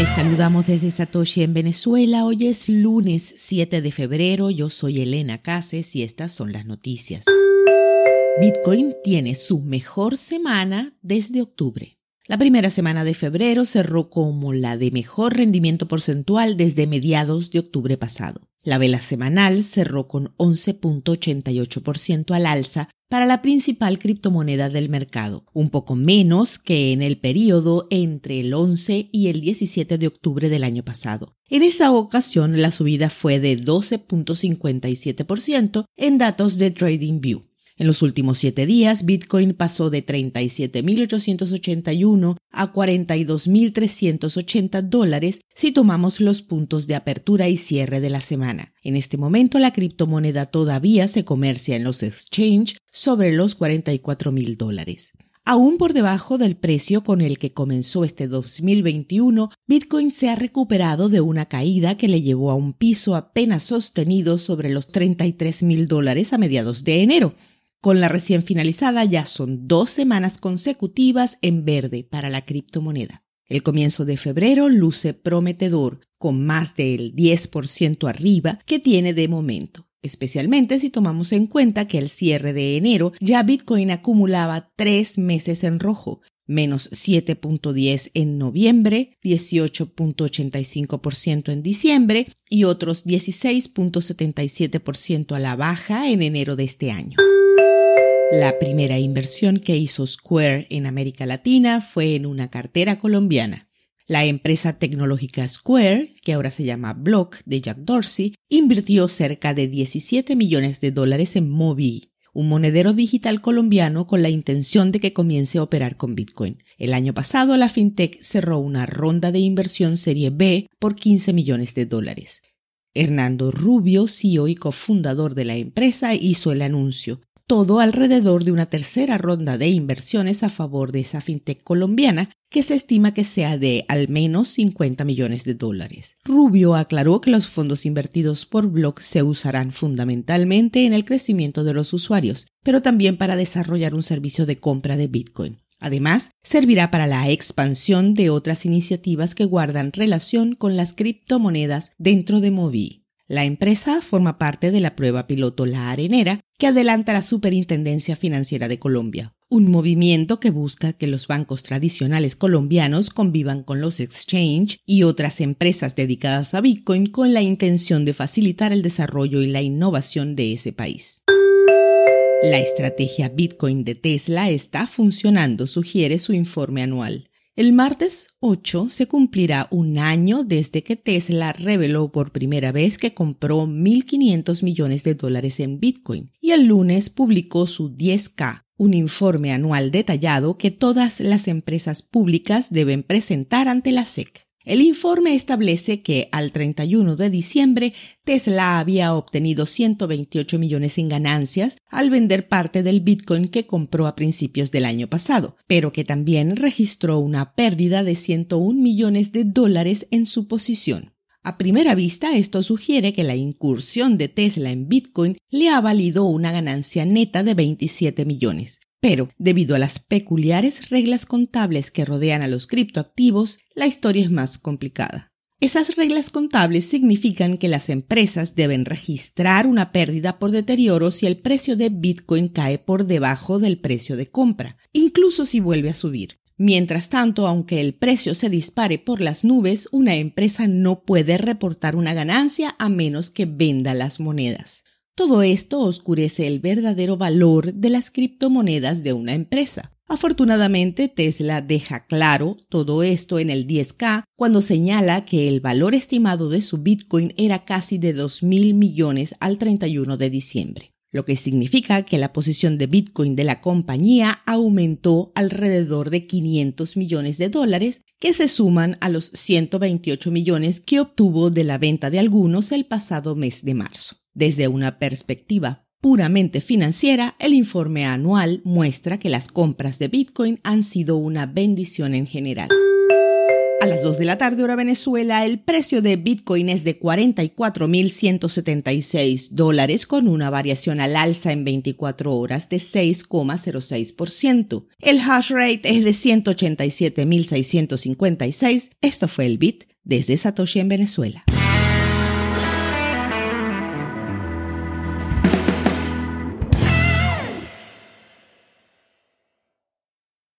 Les saludamos desde Satoshi en Venezuela. Hoy es lunes 7 de febrero. Yo soy Elena Cases y estas son las noticias. Bitcoin tiene su mejor semana desde octubre. La primera semana de febrero cerró como la de mejor rendimiento porcentual desde mediados de octubre pasado. La vela semanal cerró con 11.88% al alza para la principal criptomoneda del mercado, un poco menos que en el periodo entre el 11 y el 17 de octubre del año pasado. En esa ocasión la subida fue de 12.57% en datos de TradingView. En los últimos siete días, Bitcoin pasó de 37.881 a 42.380 dólares si tomamos los puntos de apertura y cierre de la semana. En este momento, la criptomoneda todavía se comercia en los exchange sobre los 44.000 dólares. Aún por debajo del precio con el que comenzó este 2021, Bitcoin se ha recuperado de una caída que le llevó a un piso apenas sostenido sobre los 33 mil dólares a mediados de enero. Con la recién finalizada ya son dos semanas consecutivas en verde para la criptomoneda. El comienzo de febrero luce prometedor, con más del 10% arriba que tiene de momento, especialmente si tomamos en cuenta que al cierre de enero ya Bitcoin acumulaba tres meses en rojo, menos 7.10 en noviembre, 18.85% en diciembre y otros 16.77% a la baja en enero de este año. La primera inversión que hizo Square en América Latina fue en una cartera colombiana. La empresa tecnológica Square, que ahora se llama Block de Jack Dorsey, invirtió cerca de 17 millones de dólares en Mobi, un monedero digital colombiano con la intención de que comience a operar con Bitcoin. El año pasado la fintech cerró una ronda de inversión serie B por 15 millones de dólares. Hernando Rubio, CEO y cofundador de la empresa, hizo el anuncio todo alrededor de una tercera ronda de inversiones a favor de esa fintech colombiana que se estima que sea de al menos 50 millones de dólares. Rubio aclaró que los fondos invertidos por Block se usarán fundamentalmente en el crecimiento de los usuarios, pero también para desarrollar un servicio de compra de Bitcoin. Además, servirá para la expansión de otras iniciativas que guardan relación con las criptomonedas dentro de Movi. La empresa forma parte de la prueba piloto La Arenera que adelanta la Superintendencia Financiera de Colombia, un movimiento que busca que los bancos tradicionales colombianos convivan con los exchange y otras empresas dedicadas a Bitcoin con la intención de facilitar el desarrollo y la innovación de ese país. La estrategia Bitcoin de Tesla está funcionando, sugiere su informe anual. El martes 8 se cumplirá un año desde que Tesla reveló por primera vez que compró 1.500 millones de dólares en Bitcoin y el lunes publicó su 10K, un informe anual detallado que todas las empresas públicas deben presentar ante la SEC. El informe establece que al 31 de diciembre Tesla había obtenido 128 millones en ganancias al vender parte del Bitcoin que compró a principios del año pasado, pero que también registró una pérdida de 101 millones de dólares en su posición. A primera vista, esto sugiere que la incursión de Tesla en Bitcoin le ha valido una ganancia neta de 27 millones, pero, debido a las peculiares reglas contables que rodean a los criptoactivos, la historia es más complicada. Esas reglas contables significan que las empresas deben registrar una pérdida por deterioro si el precio de Bitcoin cae por debajo del precio de compra, incluso si vuelve a subir. Mientras tanto, aunque el precio se dispare por las nubes, una empresa no puede reportar una ganancia a menos que venda las monedas. Todo esto oscurece el verdadero valor de las criptomonedas de una empresa. Afortunadamente, Tesla deja claro todo esto en el 10K cuando señala que el valor estimado de su Bitcoin era casi de 2 mil millones al 31 de diciembre, lo que significa que la posición de Bitcoin de la compañía aumentó alrededor de 500 millones de dólares que se suman a los 128 millones que obtuvo de la venta de algunos el pasado mes de marzo. Desde una perspectiva puramente financiera, el informe anual muestra que las compras de Bitcoin han sido una bendición en general. A las 2 de la tarde hora Venezuela, el precio de Bitcoin es de 44.176 dólares con una variación al alza en 24 horas de 6,06%. El hash rate es de 187.656. Esto fue el Bit desde Satoshi en Venezuela.